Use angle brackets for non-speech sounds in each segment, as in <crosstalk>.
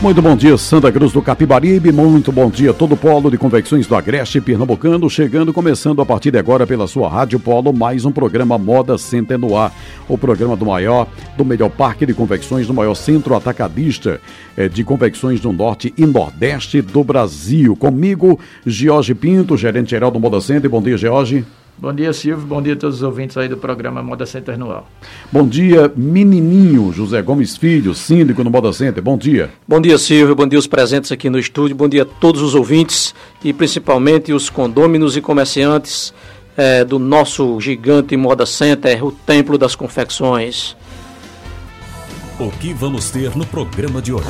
Muito bom dia, Santa Cruz do Capibaribe. Muito bom dia, todo o polo de convecções do Agreste Pernambucano. Chegando, começando a partir de agora pela sua Rádio Polo, mais um programa Moda Center no ar. O programa do maior, do melhor parque de convecções, do maior centro atacadista eh, de convecções do norte e nordeste do Brasil. Comigo, George Pinto, gerente geral do Moda Center. Bom dia, George. Bom dia, Silvio. Bom dia a todos os ouvintes aí do programa Moda Center Anual. Bom dia, menininho José Gomes Filho, síndico no Moda Center. Bom dia. Bom dia, Silvio. Bom dia os presentes aqui no estúdio. Bom dia a todos os ouvintes e principalmente os condôminos e comerciantes é, do nosso gigante Moda Center, o Templo das Confecções. O que vamos ter no programa de hoje?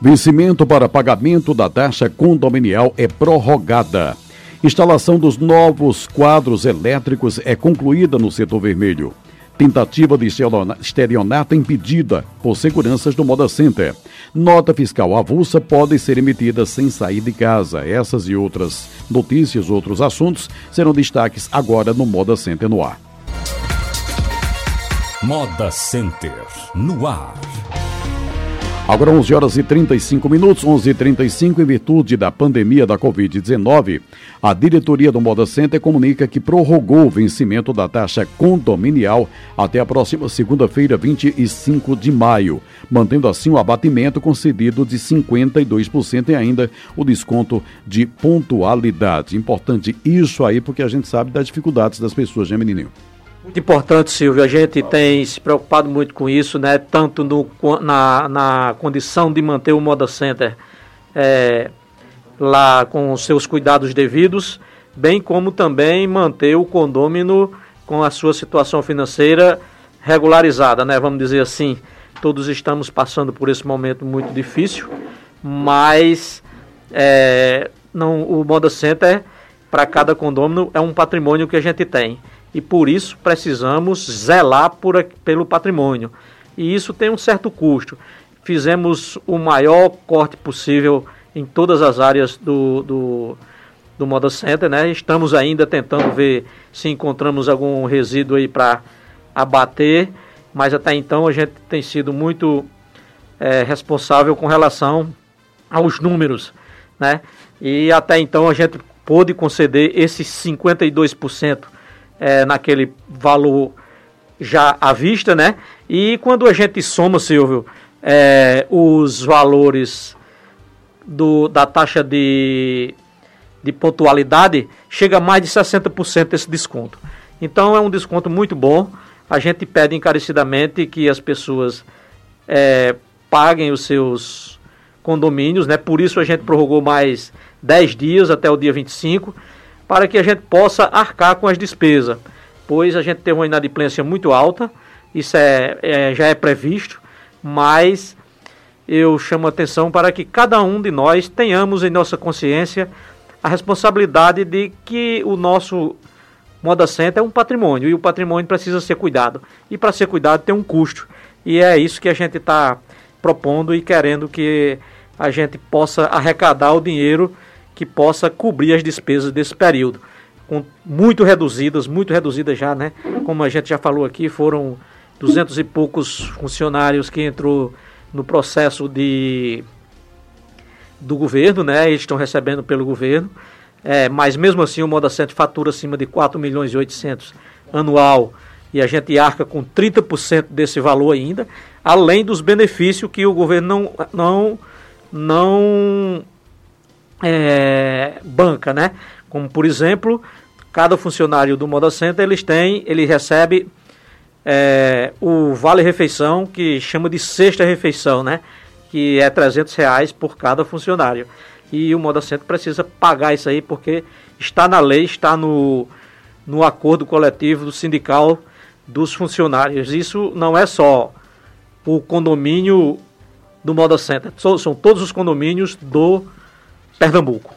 Vencimento para pagamento da taxa condominial é prorrogada. Instalação dos novos quadros elétricos é concluída no setor vermelho. Tentativa de estelionato impedida por seguranças do Moda Center. Nota fiscal avulsa pode ser emitida sem sair de casa. Essas e outras notícias, outros assuntos serão destaques agora no Moda Center no ar. Moda Center no ar. Agora 11 horas e 35 minutos, 11 e 35 em virtude da pandemia da Covid-19, a diretoria do Moda Center comunica que prorrogou o vencimento da taxa condominial até a próxima segunda-feira, 25 de maio, mantendo assim o abatimento concedido de 52% e ainda o desconto de pontualidade. Importante isso aí, porque a gente sabe das dificuldades das pessoas, né, menininho? Muito importante, Silvio. A gente tem se preocupado muito com isso, né? Tanto no, na, na condição de manter o Moda Center é, lá com os seus cuidados devidos, bem como também manter o condômino com a sua situação financeira regularizada, né? Vamos dizer assim. Todos estamos passando por esse momento muito difícil, mas é, não, o Moda Center, para cada condômino, é um patrimônio que a gente tem e por isso precisamos zelar por, pelo patrimônio. E isso tem um certo custo. Fizemos o maior corte possível em todas as áreas do, do, do Moda Center, né? Estamos ainda tentando ver se encontramos algum resíduo aí para abater, mas até então a gente tem sido muito é, responsável com relação aos números, né? E até então a gente pôde conceder esses 52% é, naquele valor já à vista, né? E quando a gente soma, Silvio, é, os valores do, da taxa de, de pontualidade, chega a mais de 60% esse desconto. Então é um desconto muito bom. A gente pede encarecidamente que as pessoas é, paguem os seus condomínios, né? Por isso a gente prorrogou mais 10 dias até o dia 25 para que a gente possa arcar com as despesas, pois a gente tem uma inadimplência muito alta, isso é, é já é previsto, mas eu chamo a atenção para que cada um de nós tenhamos em nossa consciência a responsabilidade de que o nosso Moda Center é um patrimônio e o patrimônio precisa ser cuidado. E para ser cuidado tem um custo. E é isso que a gente está propondo e querendo que a gente possa arrecadar o dinheiro que possa cobrir as despesas desse período. Com muito reduzidas, muito reduzidas já, né? Como a gente já falou aqui, foram duzentos e poucos funcionários que entrou no processo de do governo, né? Eles estão recebendo pelo governo. É, mas mesmo assim o Moda Center fatura acima de 4 milhões e 800 anual e a gente arca com 30% desse valor ainda, além dos benefícios que o governo não, não, não é, banca, né? Como por exemplo, cada funcionário do Moda Center eles têm, ele recebe é, o vale refeição que chama de sexta refeição, né? Que é 300 reais por cada funcionário. E o Moda Center precisa pagar isso aí porque está na lei, está no, no acordo coletivo do sindical dos funcionários. Isso não é só o condomínio do Moda Center, são, são todos os condomínios do Pernambuco.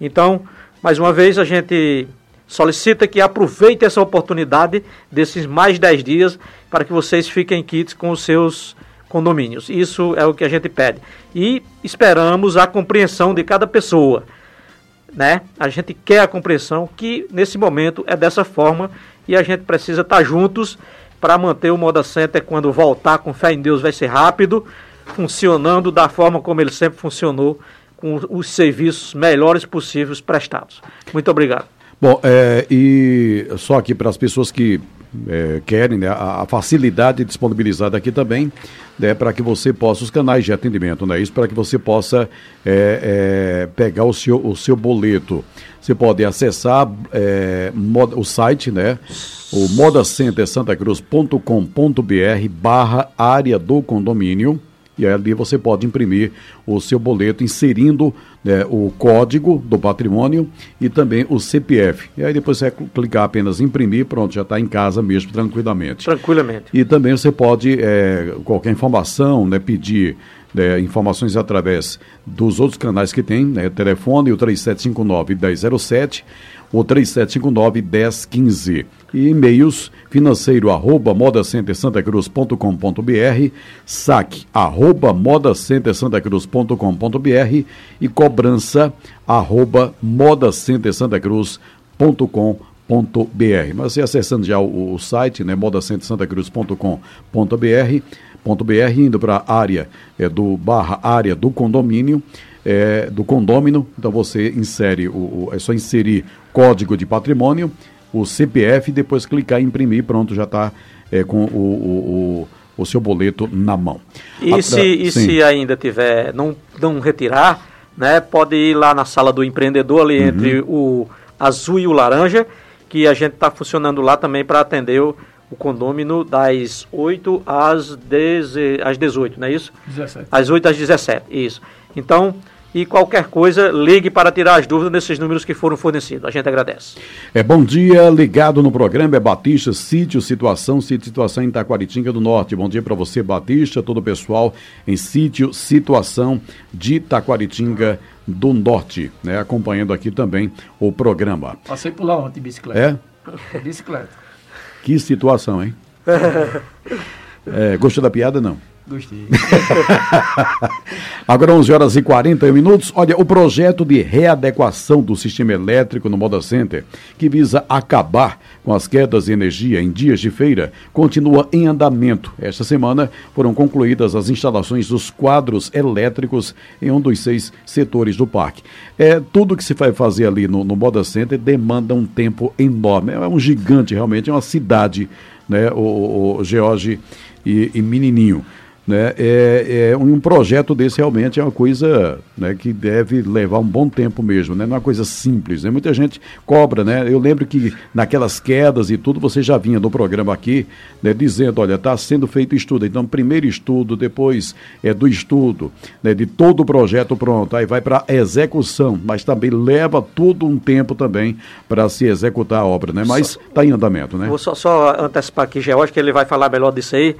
Então, mais uma vez, a gente solicita que aproveite essa oportunidade desses mais 10 dias para que vocês fiquem kits com os seus condomínios. Isso é o que a gente pede. E esperamos a compreensão de cada pessoa. Né? A gente quer a compreensão que nesse momento é dessa forma e a gente precisa estar juntos para manter o Moda Center quando voltar com fé em Deus vai ser rápido, funcionando da forma como ele sempre funcionou, com os serviços melhores possíveis prestados. Muito obrigado. Bom, é, e só aqui para as pessoas que é, querem, né, a, a, facilidade disponibilizada aqui também, né, para que você possa, os canais de atendimento, né, isso para que você possa é, é, pegar o seu, o seu boleto. Você pode acessar é, moda, o site, né, o modacentersantacruz.com.br barra área do condomínio, e ali você pode imprimir o seu boleto inserindo né, o código do patrimônio e também o CPF. E aí depois você vai clicar apenas em imprimir, pronto, já está em casa mesmo, tranquilamente. Tranquilamente. E também você pode, é, qualquer informação, né, pedir né, informações através dos outros canais que tem, né, telefone o 3759-1007 ou 3759-1015 e e-mails financeiro arroba modacentersantacruz.com.br, saque arroba modacentersantacruz.com.br e cobrança arroba modacentersantacruz.com.br. Mas você acessando já o, o site, né, modacentersantacruz.com.br, .br, indo para a área é, do barra área do condomínio, é, do condômino, então você insere, o, o, é só inserir código de patrimônio, o CPF, depois clicar em imprimir, pronto, já está é, com o, o, o, seu boleto na mão. E, Atra... se, e se ainda tiver, não, não retirar, né, pode ir lá na sala do empreendedor, ali uhum. entre o azul e o laranja, que a gente está funcionando lá também para atender o, o condômino das 8 às, 10, às 18, não é isso? 17. Às 8 às 17, isso. Então, e qualquer coisa, ligue para tirar as dúvidas nesses números que foram fornecidos. A gente agradece. É bom dia, ligado no programa é Batista, sítio, situação, sítio, situação em Taquaritinga do Norte. Bom dia para você, Batista, todo o pessoal em sítio, situação de Taquaritinga do Norte, né? Acompanhando aqui também o programa. Passei por lá ontem de bicicleta. É? Bicicleta. Que situação, hein? <laughs> é, gostou da piada, não? Gostei. <laughs> Agora 11 horas e 40 minutos. Olha, o projeto de readequação do sistema elétrico no Moda Center, que visa acabar com as quedas de energia em dias de feira, continua em andamento. Esta semana foram concluídas as instalações dos quadros elétricos em um dos seis setores do parque. É, tudo que se vai fazer ali no, no Moda Center demanda um tempo enorme. É um gigante, realmente, é uma cidade, né, o, o, o George e, e Menininho. Né? É, é, um projeto desse realmente é uma coisa né, que deve levar um bom tempo mesmo, né? não é uma coisa simples. Né? Muita gente cobra, né? Eu lembro que naquelas quedas e tudo, você já vinha no programa aqui né, dizendo, olha, está sendo feito estudo. Então, primeiro estudo, depois é do estudo, né, de todo o projeto pronto, aí vai para execução, mas também leva todo um tempo também para se executar a obra, né? Mas está em andamento, né? Vou só, só antecipar aqui, George, que ele vai falar melhor disso aí.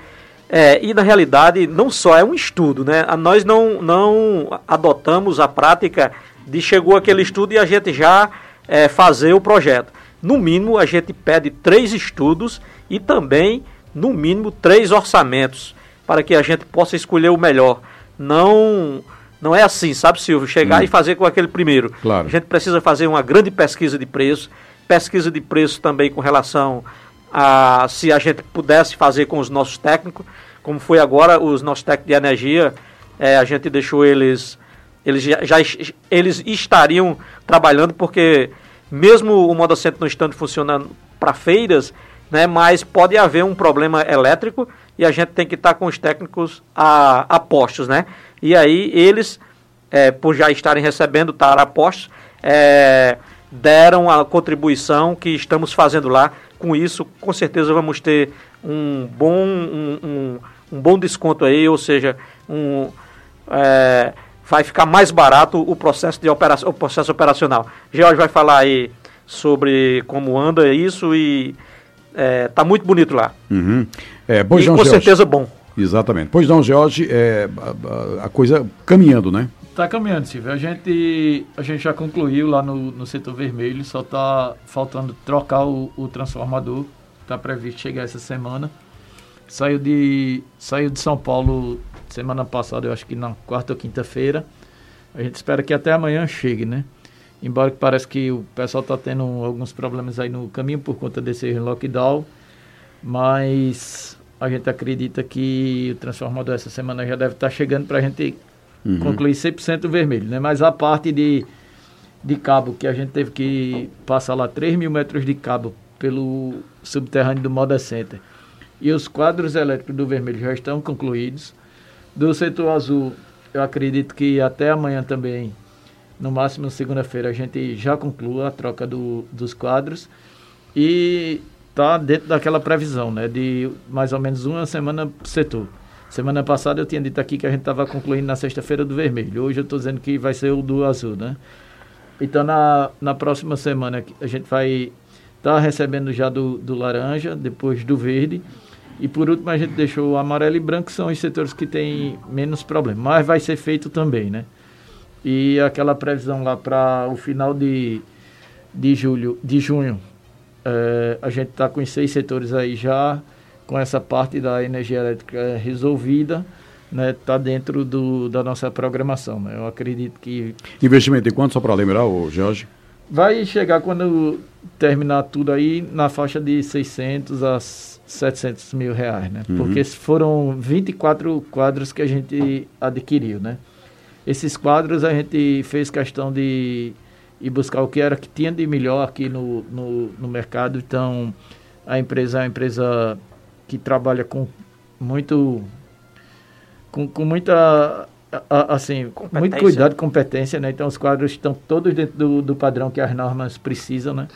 É, e na realidade, não só é um estudo, né? Nós não, não adotamos a prática de chegou aquele estudo e a gente já é, fazer o projeto. No mínimo, a gente pede três estudos e também, no mínimo, três orçamentos para que a gente possa escolher o melhor. Não. Não é assim, sabe, Silvio? Chegar hum. e fazer com aquele primeiro. Claro. A gente precisa fazer uma grande pesquisa de preço, pesquisa de preço também com relação a, se a gente pudesse fazer com os nossos técnicos, como foi agora, os nossos técnicos de energia, é, a gente deixou eles, eles já, já, eles estariam trabalhando, porque mesmo o Modocentro não estando funcionando para feiras, né, mas pode haver um problema elétrico e a gente tem que estar tá com os técnicos a, a postos, né? E aí eles, é, por já estarem recebendo, estar a postos, é, deram a contribuição que estamos fazendo lá. Com isso, com certeza vamos ter um bom, um, um, um bom desconto aí, ou seja, um, é, vai ficar mais barato o processo, de operação, o processo operacional. George vai falar aí sobre como anda isso e é, tá muito bonito lá. Uhum. É, pois e não, com George. certeza bom. Exatamente. Pois não, George, é, a, a coisa caminhando, né? Está caminhando, Silvio. A gente, a gente já concluiu lá no, no setor vermelho, só está faltando trocar o, o transformador. Está previsto chegar essa semana. Saiu de, saiu de São Paulo semana passada, eu acho que na quarta ou quinta-feira. A gente espera que até amanhã chegue, né? Embora que parece que o pessoal está tendo alguns problemas aí no caminho por conta desse lockdown. Mas a gente acredita que o transformador essa semana já deve estar tá chegando para a gente uhum. concluir 100% vermelho, né? Mas a parte de, de cabo, que a gente teve que passar lá 3 mil metros de cabo pelo subterrâneo do Moda Center. E os quadros elétricos do vermelho já estão concluídos. Do setor azul, eu acredito que até amanhã também, no máximo segunda-feira, a gente já conclua a troca do, dos quadros. E está dentro daquela previsão, né? De mais ou menos uma semana por setor. Semana passada eu tinha dito aqui que a gente estava concluindo na sexta-feira do vermelho. Hoje eu estou dizendo que vai ser o do azul, né? Então na, na próxima semana a gente vai estar tá recebendo já do, do laranja, depois do verde. E por último a gente deixou o amarelo e branco, que são os setores que têm menos problema. Mas vai ser feito também, né? E aquela previsão lá para o final de, de julho, de junho, é, a gente está com os seis setores aí já com essa parte da energia elétrica resolvida, né, está dentro do, da nossa programação. Né? Eu acredito que. Investimento em quanto, só para lembrar, Jorge? Vai chegar quando terminar tudo aí na faixa de 600 a 700 mil reais, né? Uhum. Porque foram 24 quadros que a gente adquiriu, né? Esses quadros a gente fez questão de ir buscar o que era que tinha de melhor aqui no, no, no mercado. Então, a empresa é uma empresa que trabalha com muito com, com muita assim muito cuidado competência né? Então os quadros estão todos dentro do, do padrão que as normas precisam né?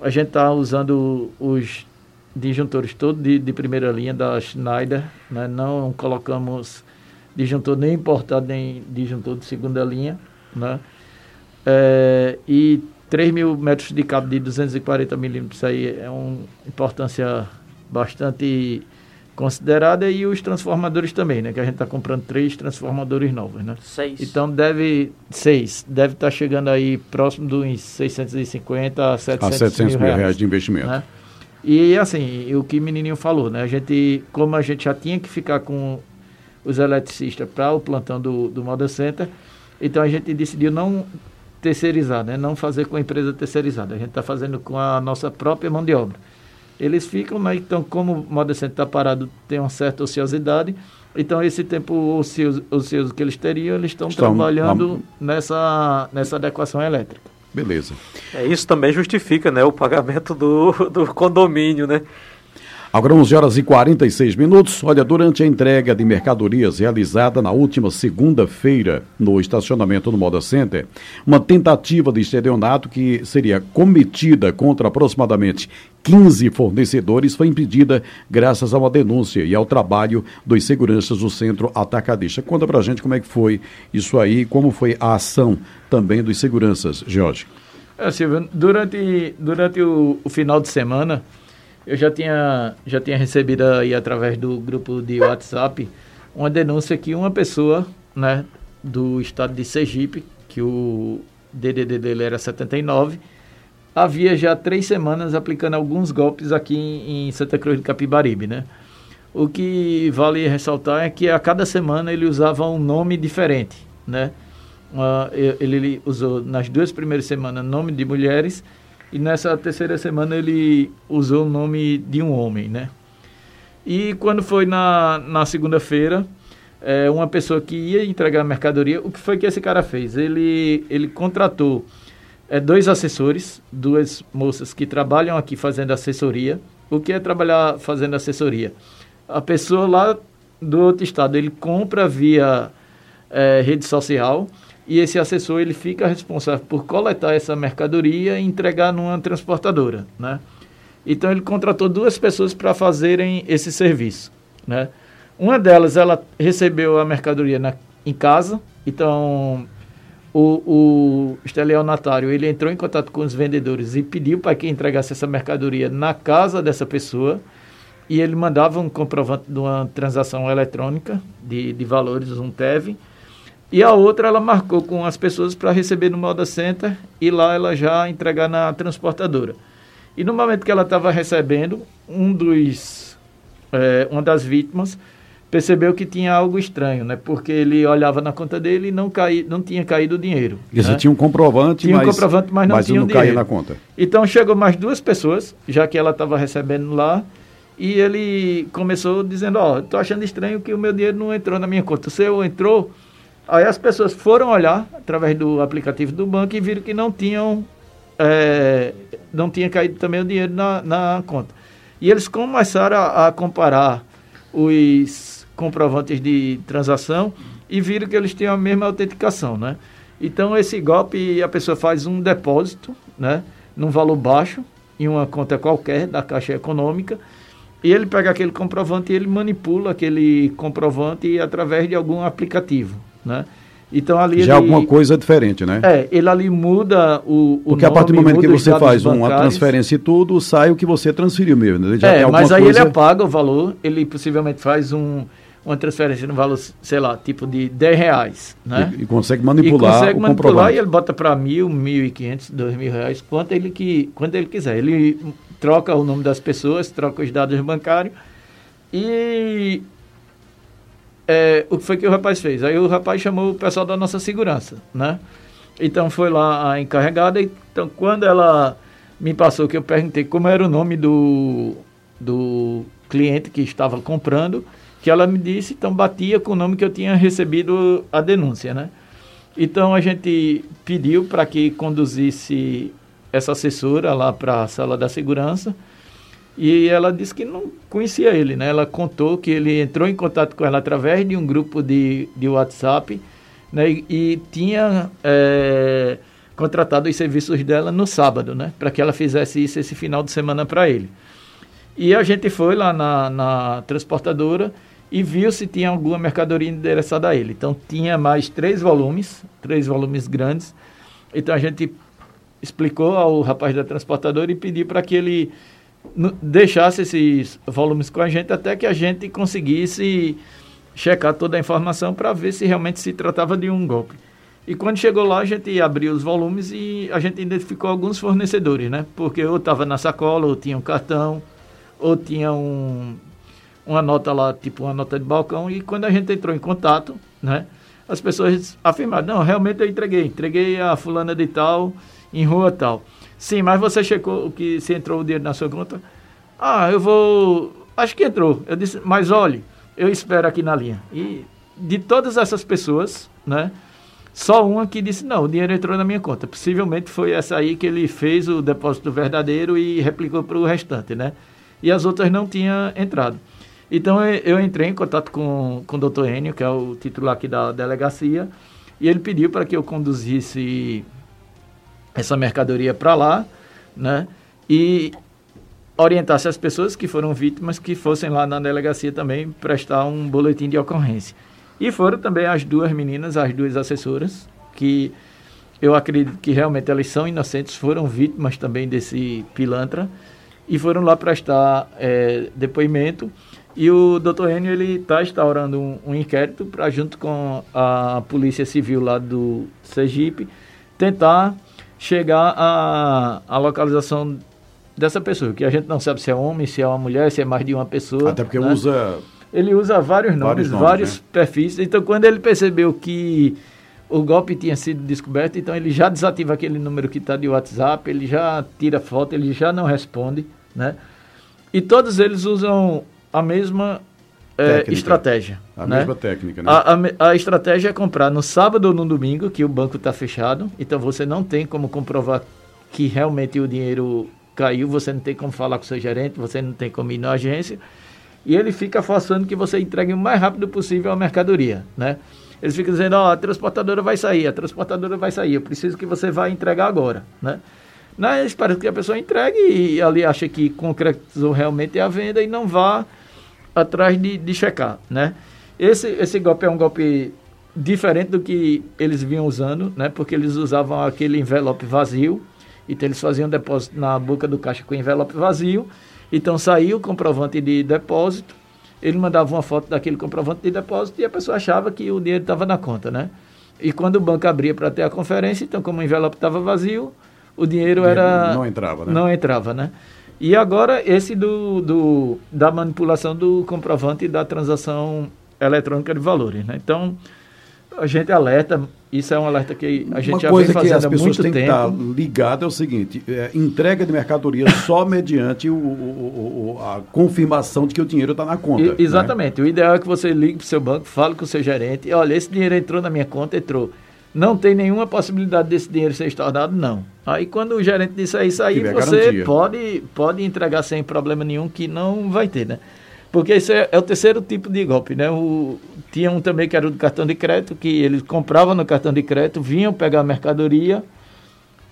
A gente está usando os disjuntores todos de, de primeira linha da Schneider né? não colocamos disjuntor nem importado nem disjuntor de segunda linha né? É, e 3 mil metros de cabo de 240 milímetros aí é uma importância bastante considerada e os transformadores também, né? Que a gente está comprando três transformadores novos, né? Seis. Então deve seis, deve estar tá chegando aí próximo dos 650 a 700, a 700 mil, reais, reais de investimento. Né? E assim, o que o menininho falou, né? A gente, como a gente já tinha que ficar com os eletricistas para o plantão do, do Moda Center, então a gente decidiu não terceirizar, né? Não fazer com a empresa terceirizada. A gente está fazendo com a nossa própria mão de obra eles ficam, né? Então, como o modo decente está parado, tem uma certa ociosidade. Então, esse tempo ocioso, ocioso que eles teriam, eles estão, estão trabalhando nessa, nessa adequação elétrica. Beleza. É, isso também justifica né, o pagamento do, do condomínio, né? Agora 11 horas e 46 minutos. Olha, durante a entrega de mercadorias realizada na última segunda-feira no estacionamento do Moda Center, uma tentativa de estelionato que seria cometida contra aproximadamente 15 fornecedores foi impedida graças a uma denúncia e ao trabalho dos seguranças do centro atacadista. Conta pra gente como é que foi isso aí, como foi a ação também dos seguranças, Jorge. É, Silvio, durante, durante o, o final de semana, eu já tinha, já tinha recebido aí através do grupo de WhatsApp uma denúncia que uma pessoa, né, do estado de Sergipe, que o DDD dele era 79, havia já três semanas aplicando alguns golpes aqui em, Santa Cruz de Capibaribe, né? O que vale ressaltar é que a cada semana ele usava um nome diferente, né? Uh, ele, ele usou nas duas primeiras semanas nome de mulheres e nessa terceira semana ele usou o nome de um homem, né? E quando foi na, na segunda-feira, é, uma pessoa que ia entregar a mercadoria, o que foi que esse cara fez? Ele, ele contratou é, dois assessores, duas moças que trabalham aqui fazendo assessoria. O que é trabalhar fazendo assessoria? A pessoa lá do outro estado, ele compra via é, rede social e esse assessor ele fica responsável por coletar essa mercadoria e entregar numa transportadora, né? Então ele contratou duas pessoas para fazerem esse serviço, né? Uma delas ela recebeu a mercadoria na, em casa, então o, o estelionatário ele entrou em contato com os vendedores e pediu para que entregasse essa mercadoria na casa dessa pessoa e ele mandava um comprovante de uma transação eletrônica de, de valores, um TEV, E a outra ela marcou com as pessoas para receber no Moda Center e lá ela já entregar na transportadora. E no momento que ela estava recebendo, um dos, é, uma das vítimas percebeu que tinha algo estranho, né? Porque ele olhava na conta dele e não, caí, não tinha caído o dinheiro. Você né? tinha um comprovante, tinha mas, um comprovante, mas não mas tinha não dinheiro. na conta. Então chegou mais duas pessoas, já que ela estava recebendo lá, e ele começou dizendo, ó, oh, tô achando estranho que o meu dinheiro não entrou na minha conta. O seu entrou? Aí as pessoas foram olhar através do aplicativo do banco e viram que não tinham é, não tinha caído também o dinheiro na, na conta. E eles começaram a, a comparar os comprovantes de transação e viram que eles tinham a mesma autenticação, né? Então esse golpe a pessoa faz um depósito, né, num valor baixo em uma conta qualquer da Caixa Econômica e ele pega aquele comprovante e ele manipula aquele comprovante através de algum aplicativo, né? Então ali Já ele, alguma coisa diferente, né? É, ele ali muda o, o Porque a nome, partir do momento que você faz uma bancários. transferência e tudo, sai o que você transferiu mesmo. né? Já É, alguma mas aí coisa... ele apaga o valor, ele possivelmente faz um, uma transferência no valor, sei lá, tipo de 10 reais, né? E, e consegue manipular e consegue o manipular comprovante. e ele bota para mil, mil e quinhentos, dois mil reais, quanto ele, que, quanto ele quiser. Ele troca o nome das pessoas, troca os dados bancários e é, o que foi que o rapaz fez? Aí o rapaz chamou o pessoal da nossa segurança, né? Então foi lá a encarregada, então quando ela me passou que eu perguntei como era o nome do, do cliente que estava comprando, que ela me disse, então batia com o nome que eu tinha recebido a denúncia, né? Então a gente pediu para que conduzisse essa assessora lá para a sala da segurança e ela disse que não conhecia ele, né? Ela contou que ele entrou em contato com ela através de um grupo de, de WhatsApp né? e, e tinha é, contratado os serviços dela no sábado, né? Para que ela fizesse isso esse final de semana para ele. E a gente foi lá na, na transportadora e viu se tinha alguma mercadoria endereçada a ele. Então tinha mais três volumes, três volumes grandes. Então a gente explicou ao rapaz da transportadora e pediu para que ele deixasse esses volumes com a gente até que a gente conseguisse checar toda a informação para ver se realmente se tratava de um golpe. E quando chegou lá, a gente abriu os volumes e a gente identificou alguns fornecedores, né? Porque ou estava na sacola, ou tinha um cartão, ou tinha um, uma nota lá, tipo uma nota de balcão. E quando a gente entrou em contato, né? As pessoas afirmaram, não, realmente eu entreguei. Entreguei a fulana de tal, em rua tal. Sim, mas você checou o que se entrou o dinheiro na sua conta? Ah, eu vou. Acho que entrou. Eu disse, mas olhe, eu espero aqui na linha. E de todas essas pessoas, né? Só uma que disse, não, o dinheiro entrou na minha conta. Possivelmente foi essa aí que ele fez o depósito verdadeiro e replicou para o restante, né? E as outras não tinham entrado. Então eu, eu entrei em contato com, com o doutor Enio, que é o titular aqui da delegacia, e ele pediu para que eu conduzisse essa mercadoria para lá, né? E orientasse as pessoas que foram vítimas que fossem lá na delegacia também prestar um boletim de ocorrência. E foram também as duas meninas, as duas assessoras, que eu acredito que realmente elas são inocentes, foram vítimas também desse pilantra e foram lá prestar eh, depoimento. E o doutor Enio ele está instaurando um, um inquérito para, junto com a Polícia Civil lá do Sergipe, tentar chegar à, à localização dessa pessoa, que a gente não sabe se é homem, se é uma mulher, se é mais de uma pessoa. Até porque né? usa. Ele usa vários nomes, Vários vários, nomes, né? perfis. Então, quando ele percebeu que o golpe tinha sido descoberto, então ele já desativa aquele número que está de WhatsApp, ele já tira foto, ele já não responde, né? E todos eles usam a mesma Técnica. estratégia. A né? mesma técnica, né? A, a a estratégia é comprar no sábado ou no domingo, que o banco está fechado, então você não tem como comprovar que realmente o dinheiro caiu, você não tem como falar com o seu gerente, você não tem como ir na agência, e ele fica forçando que você entregue o mais rápido possível a mercadoria, né? Eles ficam dizendo, ó, a transportadora vai sair, a transportadora vai sair, eu preciso que você vá entregar agora, né? Não, eles parecem que a pessoa entregue e ali acha que concretizou realmente a venda e não vá atrás de, de checar, né? Esse, esse golpe é um golpe diferente do que eles vinham usando, né? Porque eles usavam aquele envelope vazio, então eles faziam depósito na boca do caixa com envelope vazio, então saía o comprovante de depósito, ele mandava uma foto daquele comprovante de depósito e a pessoa achava que o dinheiro estava na conta, né? E quando o banco abria para ter a conferência, então como o envelope estava vazio, o dinheiro era não entrava, né? Não entrava, né? E agora esse do, do da manipulação do comprovante da transação eletrônica de valores, né? Então a gente alerta, isso é um alerta que a gente Uma já coisa vem fazendo que as há pessoas muito têm tempo. que estar ligadas é o seguinte: é, entrega de mercadoria <laughs> só mediante o, o- o- a confirmação de que o dinheiro está na conta. E- né? exatamente. O ideal é que você ligue para o seu banco, fale com o seu gerente. Olha, esse dinheiro entrou na minha conta, entrou. Não tem nenhuma possibilidade desse dinheiro ser estornado, não. Aí quando o gerente disser isso aí, você garantia. pode, pode entregar sem problema nenhum, que não vai ter, né? Porque isso é, é o terceiro tipo de golpe, né? O, tinha um também que era o do cartão de crédito, que eles compravam no cartão de crédito, vinham pegar a mercadoria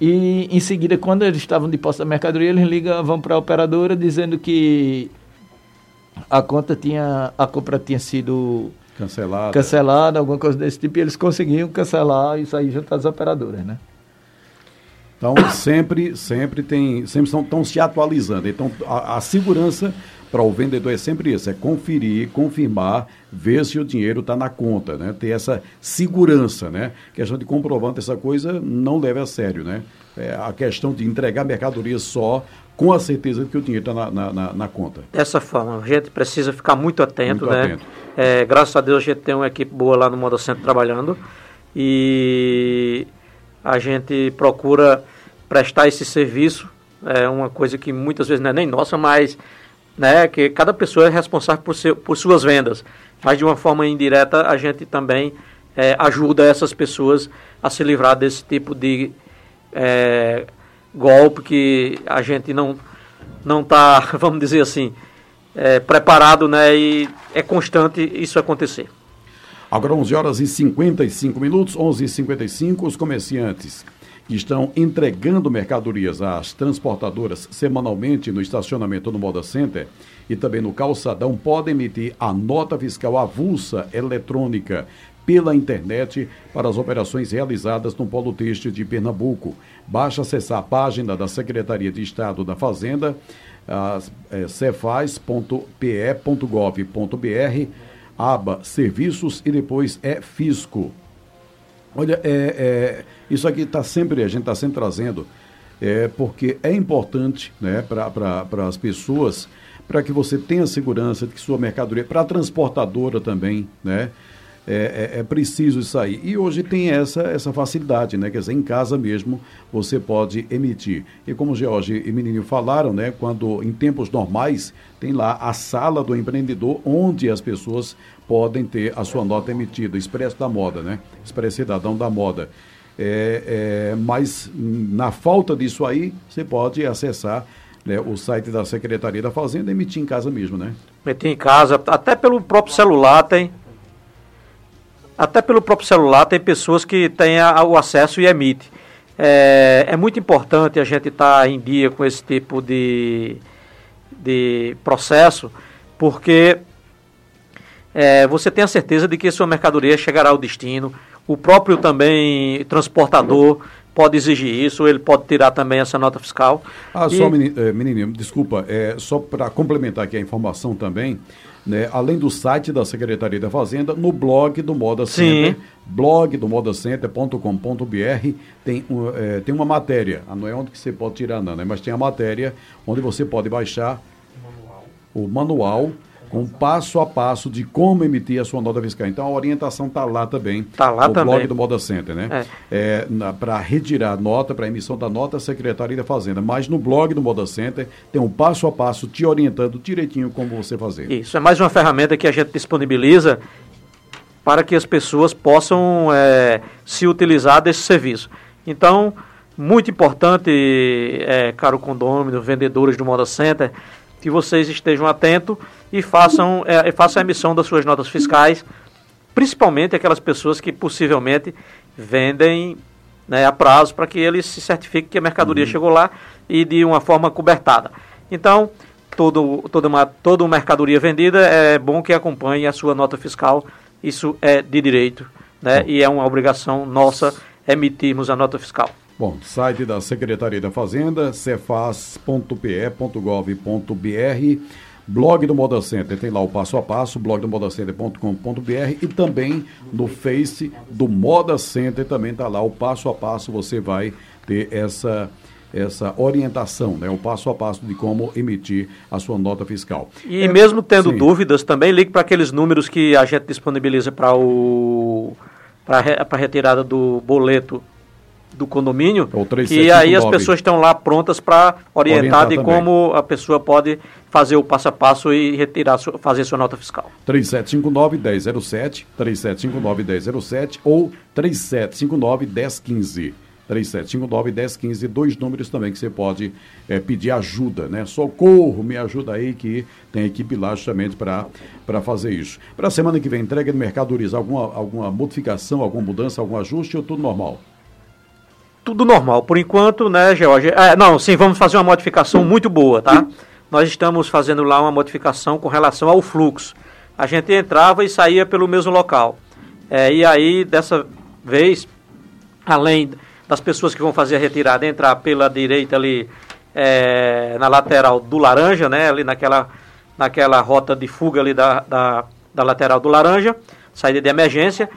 e em seguida, quando eles estavam de posse da mercadoria, eles ligavam para a operadora dizendo que a conta tinha, a compra tinha sido Cancelado. cancelada, alguma coisa desse tipo, e eles conseguiam cancelar isso aí junto às operadoras, né? Então, sempre, sempre tem, sempre estão se atualizando. Então, a, a segurança para o vendedor é sempre isso, é conferir, confirmar, ver se o dinheiro está na conta, né? Ter essa segurança, né? Questão de comprovante, essa coisa não leve a sério, né? É a questão de entregar mercadoria só com a certeza de que o dinheiro está na, na, na- na conta. Dessa forma, a gente precisa ficar muito atento, Muito né? atento. É, graças a Deus a gente tem uma equipe boa lá no Moda Centro trabalhando e a gente procura prestar esse serviço. É uma coisa que muitas vezes não é nem nossa, mas né, que cada pessoa é responsável por, seu, por suas vendas. Mas de uma forma indireta a gente também é, ajuda essas pessoas a se livrar desse tipo de é, golpe que a gente não não está, <laughs> vamos dizer assim, é, preparado, né? E é constante isso acontecer. Agora 11 horas e 55 minutos, 11 e 55 os comerciantes que estão entregando mercadorias às transportadoras semanalmente no estacionamento do Moda Center e também no calçadão podem emitir a nota fiscal avulsa eletrônica pela internet para as operações realizadas no Polo Têxtil de Pernambuco. Basta acessar a página da Secretaria de Estado da Fazenda, é, cefaz.pe.gov.br, aba Serviços e depois é Fisco. Olha, é, é, isso aqui está sempre, a gente está sempre trazendo, é, porque é importante né, para as pessoas, para que você tenha segurança de que sua mercadoria, para a transportadora também, né? É, é, é preciso isso aí. E hoje tem essa, essa facilidade, né? Quer dizer, em casa mesmo você pode emitir. E como George e Menininho falaram, né? Quando em tempos normais tem lá a sala do empreendedor onde as pessoas podem ter a sua nota emitida, Expresso da Moda, né? Expresso Cidadão da Moda. É, é, mas na falta disso aí, você pode acessar né, o site da Secretaria da Fazenda e emitir em casa mesmo, né? Meter em casa, até pelo próprio celular tem. Até pelo próprio celular tem pessoas que têm a- o acesso e emite. É, é muito importante a gente estar em dia com esse tipo de, de processo, porque é, você tem a certeza de que sua mercadoria chegará ao destino. O próprio também transportador pode exigir isso, ele pode tirar também essa nota fiscal. Ah, E- só, eh, menininho, desculpa, é, só para complementar aqui a informação também, né, além do site da Secretaria da Fazenda, no blog do Moda Sim. Center, blog do modacenter.com.br, tem, um, eh, tem uma matéria, ah, não é onde que você pode tirar não, né, mas tem a matéria onde você pode baixar o manual com passo a passo de como emitir a sua nota fiscal. Então a orientação está lá também. Tá lá no também. blog do Moda Center, né? É. para retirar a nota, para emissão da nota, a Secretaria da Fazenda. Mas no blog do Moda Center tem um passo a passo te orientando direitinho como você fazer. Isso é mais uma ferramenta que a gente disponibiliza para que as pessoas possam é, se utilizar desse serviço. Então, muito importante, é, caro condômino, vendedores do Moda Center, que vocês estejam atentos e façam, é, façam a emissão das suas notas fiscais, principalmente aquelas pessoas que possivelmente vendem né, a prazo para que eles se certifiquem que a mercadoria chegou lá e de uma forma cobertada. Então, todo, toda, uma, toda uma mercadoria vendida é bom que acompanhe a sua nota fiscal. Isso é de direito né, e é uma obrigação nossa emitirmos a nota fiscal. Bom, site da Secretaria da Fazenda, cefaz.pe.gov.br, blog do Moda Center, tem lá o passo a passo, blog do modacenter.com.br e também no Face do Moda Center também está lá o passo a passo, você vai ter essa essa orientação, né, o passo a passo de como emitir a sua nota fiscal. E é, mesmo tendo sim. dúvidas, também ligue para aqueles números que a gente disponibiliza para o para a retirada do boleto do condomínio, que aí as pessoas estão lá prontas para orientar, orientar de também. como a pessoa pode fazer o passo a passo e retirar, fazer sua nota fiscal. 3759-1007, 3759-1007 ou 3759-1015. 3759-1015, dois números também que você pode é, pedir ajuda, né? Socorro, me ajuda aí que tem equipe lá justamente para fazer isso. Para a semana que vem, entrega de mercadorias, alguma, alguma modificação, alguma mudança, algum ajuste ou tudo normal? Tudo normal. Por enquanto, né, George? É, não, sim, vamos fazer uma modificação muito boa, tá? Nós estamos fazendo lá uma modificação com relação ao fluxo. A gente entrava e saía pelo mesmo local. É, e aí, dessa vez, além das pessoas que vão fazer a retirada entrar pela direita ali é, na lateral do laranja, né? Ali naquela, naquela rota de fuga ali da, da, da lateral do laranja, saída de emergência.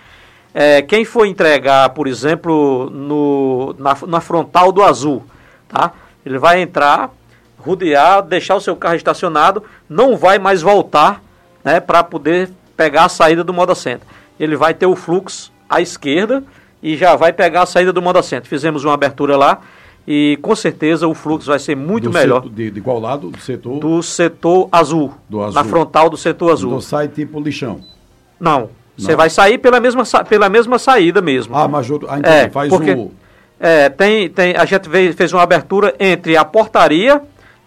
É, quem for entregar, por exemplo, no, na, na frontal do azul, tá? Ele vai entrar, rodear, deixar o seu carro estacionado, não vai mais voltar né, para poder pegar a saída do Moda Center. Ele vai ter o fluxo à esquerda e já vai pegar a saída do Moda Center. Fizemos uma abertura lá e com certeza o fluxo vai ser muito do melhor. Setor, de, de, qual lado? Do setor? Do setor azul. Do azul. Na frontal do setor azul. Então sai tipo lixão. Não, você vai sair pela mesma, pela mesma saída mesmo. Ah, mas ah, então, é, faz porque, o... É, tem, tem, a gente fez, fez uma abertura entre a portaria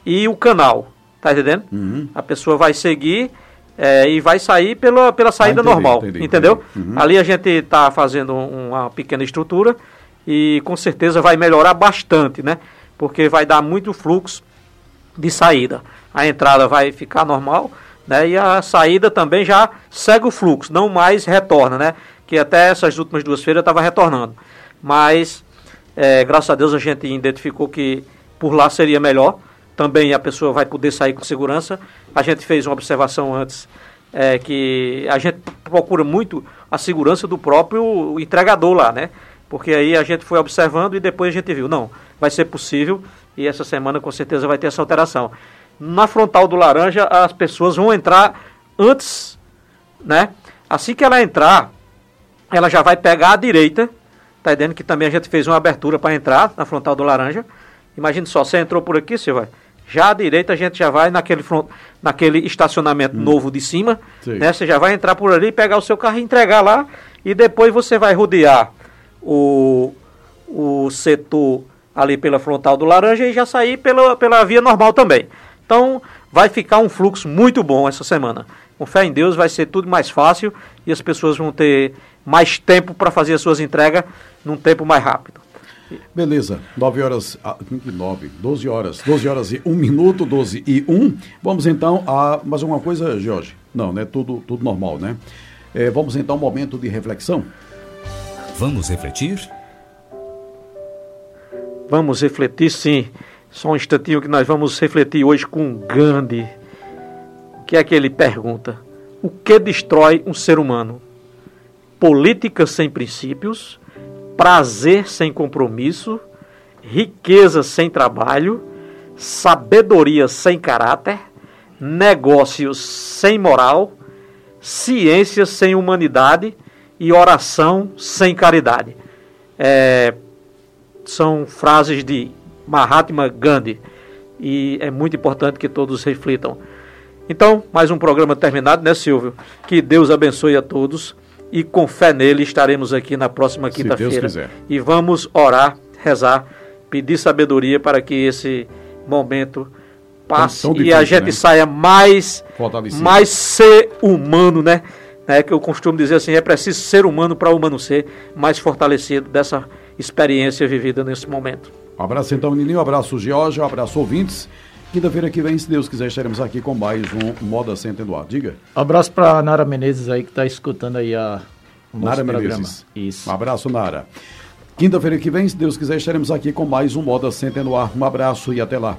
e o canal, tá entendendo? Uhum. A pessoa vai seguir é, e vai sair pela, pela saída ah, entendi, normal, entendi, entendeu? Entendi. Uhum. Ali a gente está fazendo uma pequena estrutura e com certeza vai melhorar bastante, né? Porque vai dar muito fluxo de saída. A entrada vai ficar normal, né? E a saída também já segue o fluxo, não mais retorna, né? Que até essas últimas duas feiras estava retornando. Mas, é, graças a Deus, a gente identificou que por lá seria melhor. Também a pessoa vai poder sair com segurança. A gente fez uma observação antes é, que a gente procura muito a segurança do próprio entregador lá, né? Porque aí a gente foi observando e depois a gente viu, não, vai ser possível e essa semana com certeza vai ter essa alteração na frontal do laranja as pessoas vão entrar antes, né? Assim que ela entrar, ela já vai pegar a direita, tá entendendo que também a gente fez uma abertura para entrar na frontal do laranja. Imagine só, você entrou por aqui, Silvio, já à direita a gente já vai naquele, front, naquele estacionamento hum. novo de cima, Sim. né? Você já vai entrar por ali, pegar o seu carro e entregar lá, e depois você vai rodear o, o setor ali pela frontal do laranja e já sair pela, pela via normal também. Então, vai ficar um fluxo muito bom essa semana. Com fé em Deus, vai ser tudo mais fácil e as pessoas vão ter mais tempo para fazer as suas entregas num tempo mais rápido. Beleza, 9 horas, 9, 12 horas, 12 horas e 1 minuto, 12 e 1. Vamos então a mais alguma coisa, Jorge? Não, né? Tudo, tudo normal, né? É, vamos então a um momento de reflexão. Vamos refletir? Vamos refletir sim. Só um instantinho que nós vamos refletir hoje com Gandhi, que é que ele pergunta: o que destrói um ser humano? Política sem princípios, prazer sem compromisso, riqueza sem trabalho, sabedoria sem caráter, negócios sem moral, ciência sem humanidade e oração sem caridade. É, são frases de Mahatma Gandhi. E é muito importante que todos reflitam. Então, mais um programa terminado, né, Silvio? Que Deus abençoe a todos e com fé nele estaremos aqui na próxima quinta-feira. E vamos orar, rezar, pedir sabedoria para que esse momento passe tão, tão difícil, e a gente né? saia mais, mais ser humano, né? É que eu costumo dizer assim, é preciso ser humano para o humano ser mais fortalecido dessa experiência vivida nesse momento. Um abraço então, Nininho. Um abraço, George. Um abraço, ouvintes. Quinta-feira que vem, se Deus quiser, estaremos aqui com mais um Moda Center ar. Diga. Abraço para Nara Menezes aí, que está escutando aí a, Nara programa. Menezes. Isso. Um abraço, Nara. Quinta-feira que vem, se Deus quiser, estaremos aqui com mais um Moda Center no ar. Um abraço e até lá.